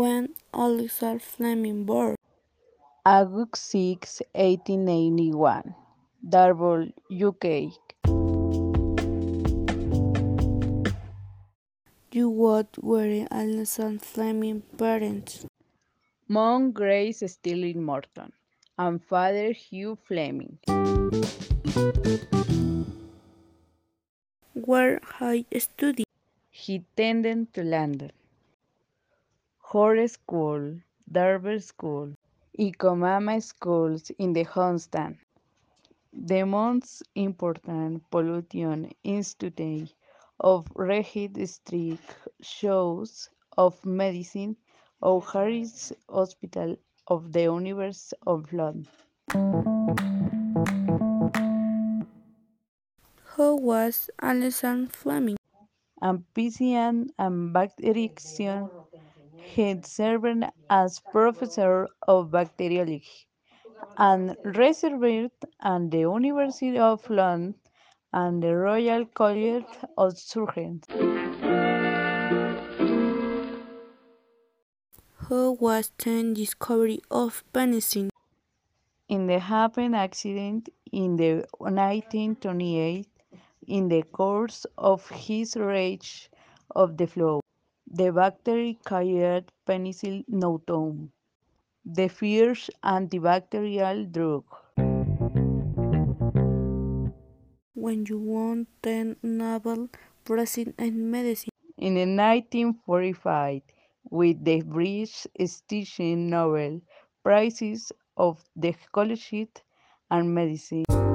Alexander Fleming born? August 6, 1881, Dartford, UK. You what were Alexander Fleming's parents? Mom Grace Stirling Morton and father Hugh Fleming. Where I studied? He tended to London. Horace School, Dartford School, y Comama Schools in the Homestead. The most important pollution institute of Regent Street shows of Medicine or Harris Hospital of the University of London. Who was Alexander Fleming? A physician and bacteriologist. He served as professor of bacteriology and research at the University of London and the Royal College of Surgeons. Who was the discovery of penicillin? In the happened accident in the 1928 in the course of his research of the flu, the bacteria carried Penicillium notatum, the first antibacterial drug. When you want the Nobel Prize in Medicine? In 1945, with the British Stephen Nobel Prizes of the Ecology and Medicine.